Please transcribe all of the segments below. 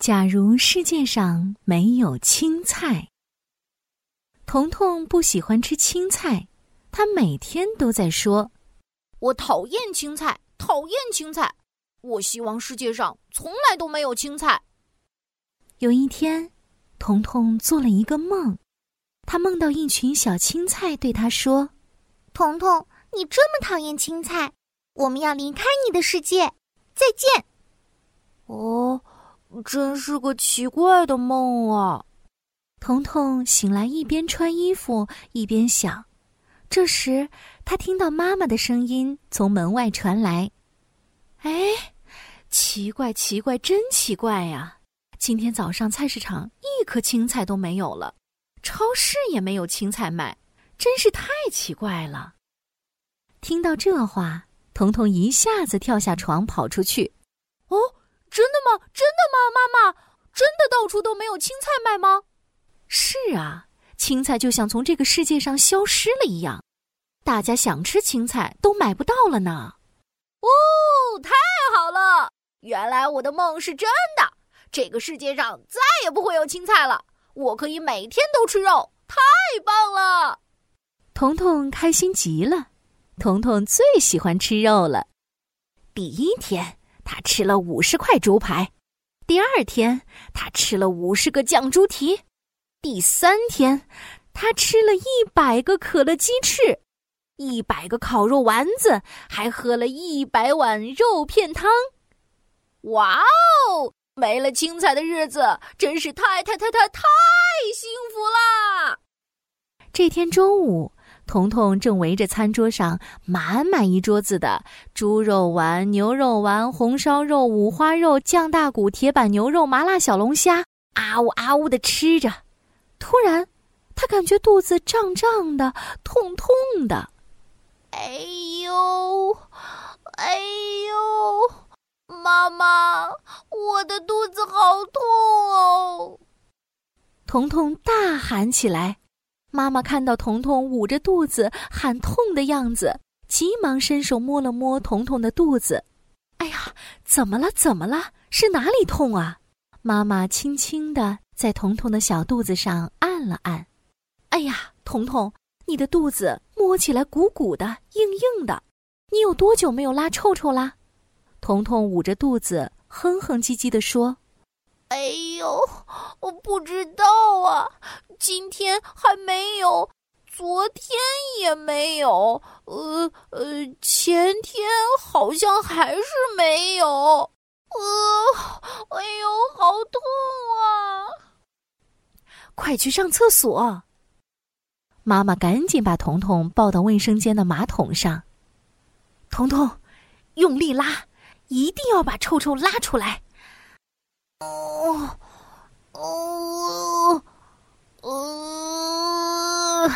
假如世界上没有青菜，彤彤不喜欢吃青菜，他每天都在说：“我讨厌青菜，讨厌青菜。我希望世界上从来都没有青菜。”有一天，彤彤做了一个梦，他梦到一群小青菜对他说：“彤彤，你这么讨厌青菜，我们要离开你的世界，再见。”哦。真是个奇怪的梦啊！彤彤醒来，一边穿衣服一边想。这时，他听到妈妈的声音从门外传来：“哎，奇怪，奇怪，真奇怪呀！今天早上菜市场一颗青菜都没有了，超市也没有青菜卖，真是太奇怪了。”听到这话，彤彤一下子跳下床，跑出去。哦。真的吗？真的吗？妈妈，真的到处都没有青菜卖吗？是啊，青菜就像从这个世界上消失了一样，大家想吃青菜都买不到了呢。哦，太好了！原来我的梦是真的，这个世界上再也不会有青菜了，我可以每天都吃肉，太棒了！彤彤开心极了，彤彤最喜欢吃肉了。第一天。他吃了五十块猪排，第二天他吃了五十个酱猪蹄，第三天他吃了一百个可乐鸡翅，一百个烤肉丸子，还喝了一百碗肉片汤。哇哦！没了青菜的日子真是太太太太太幸福啦！这天中午。彤彤正围着餐桌上满满一桌子的猪肉丸、牛肉丸、红烧肉、五花肉、酱大骨、铁板牛肉、麻辣小龙虾，啊呜啊呜的吃着。突然，他感觉肚子胀胀的、痛痛的。哎呦，哎呦，妈妈，我的肚子好痛哦！彤彤大喊起来。妈妈看到彤彤捂着肚子喊痛的样子，急忙伸手摸了摸彤彤的肚子。哎呀，怎么了？怎么了？是哪里痛啊？妈妈轻轻地在彤彤的小肚子上按了按。哎呀，彤彤，你的肚子摸起来鼓鼓的、硬硬的，你有多久没有拉臭臭啦？彤彤捂着肚子，哼哼唧唧地说。哎呦，我不知道啊，今天还没有，昨天也没有，呃呃，前天好像还是没有，呃，哎呦，好痛啊！快去上厕所！妈妈赶紧把彤彤抱到卫生间的马桶上，彤彤，用力拉，一定要把臭臭拉出来。哦，哦，呃，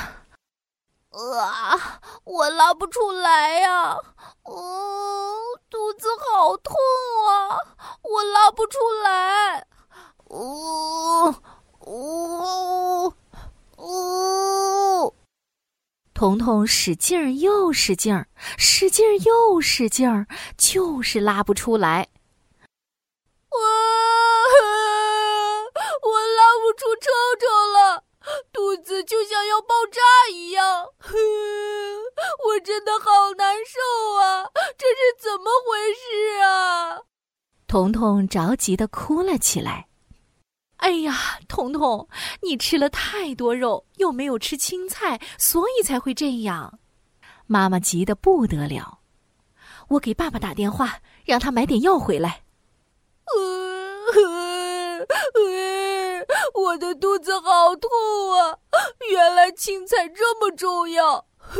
啊！我拉不出来呀，哦，肚子好痛啊，我拉不出来，呜呜呜！彤彤使劲儿又使劲儿，使劲儿又使劲儿，就是拉不出来。出臭臭了，肚子就像要爆炸一样 我真的好难受啊！这是怎么回事啊？彤彤着急的哭了起来。哎呀，彤彤，你吃了太多肉，又没有吃青菜，所以才会这样。妈妈急得不得了。我给爸爸打电话，让他买点药回来。我的肚子好痛啊！原来青菜这么重要。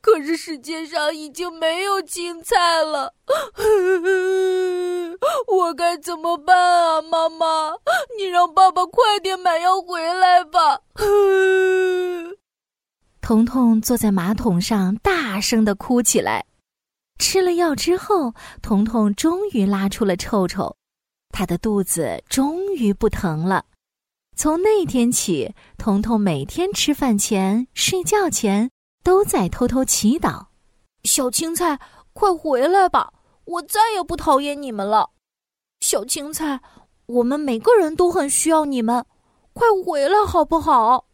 可是世界上已经没有青菜了，我该怎么办啊？妈妈，你让爸爸快点买药回来吧。彤彤坐在马桶上，大声的哭起来。吃了药之后，彤彤终于拉出了臭臭，他的肚子终于不疼了。从那天起，彤彤每天吃饭前、睡觉前都在偷偷祈祷：“小青菜，快回来吧！我再也不讨厌你们了。小青菜，我们每个人都很需要你们，快回来好不好？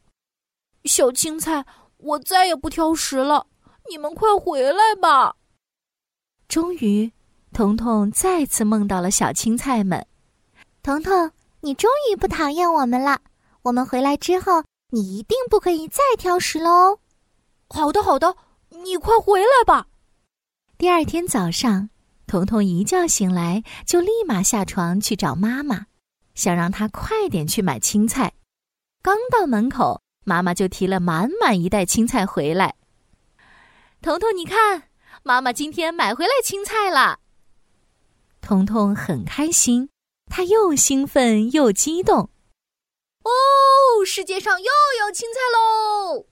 小青菜，我再也不挑食了，你们快回来吧。终于，彤彤再次梦到了小青菜们。彤彤，你终于不讨厌我们了。我们回来之后，你一定不可以再挑食喽。好的，好的，你快回来吧。第二天早上，彤彤一觉醒来就立马下床去找妈妈，想让她快点去买青菜。刚到门口，妈妈就提了满满一袋青菜回来。彤彤，你看，妈妈今天买回来青菜了。彤彤很开心，他又兴奋又激动。哦，世界上又有青菜喽！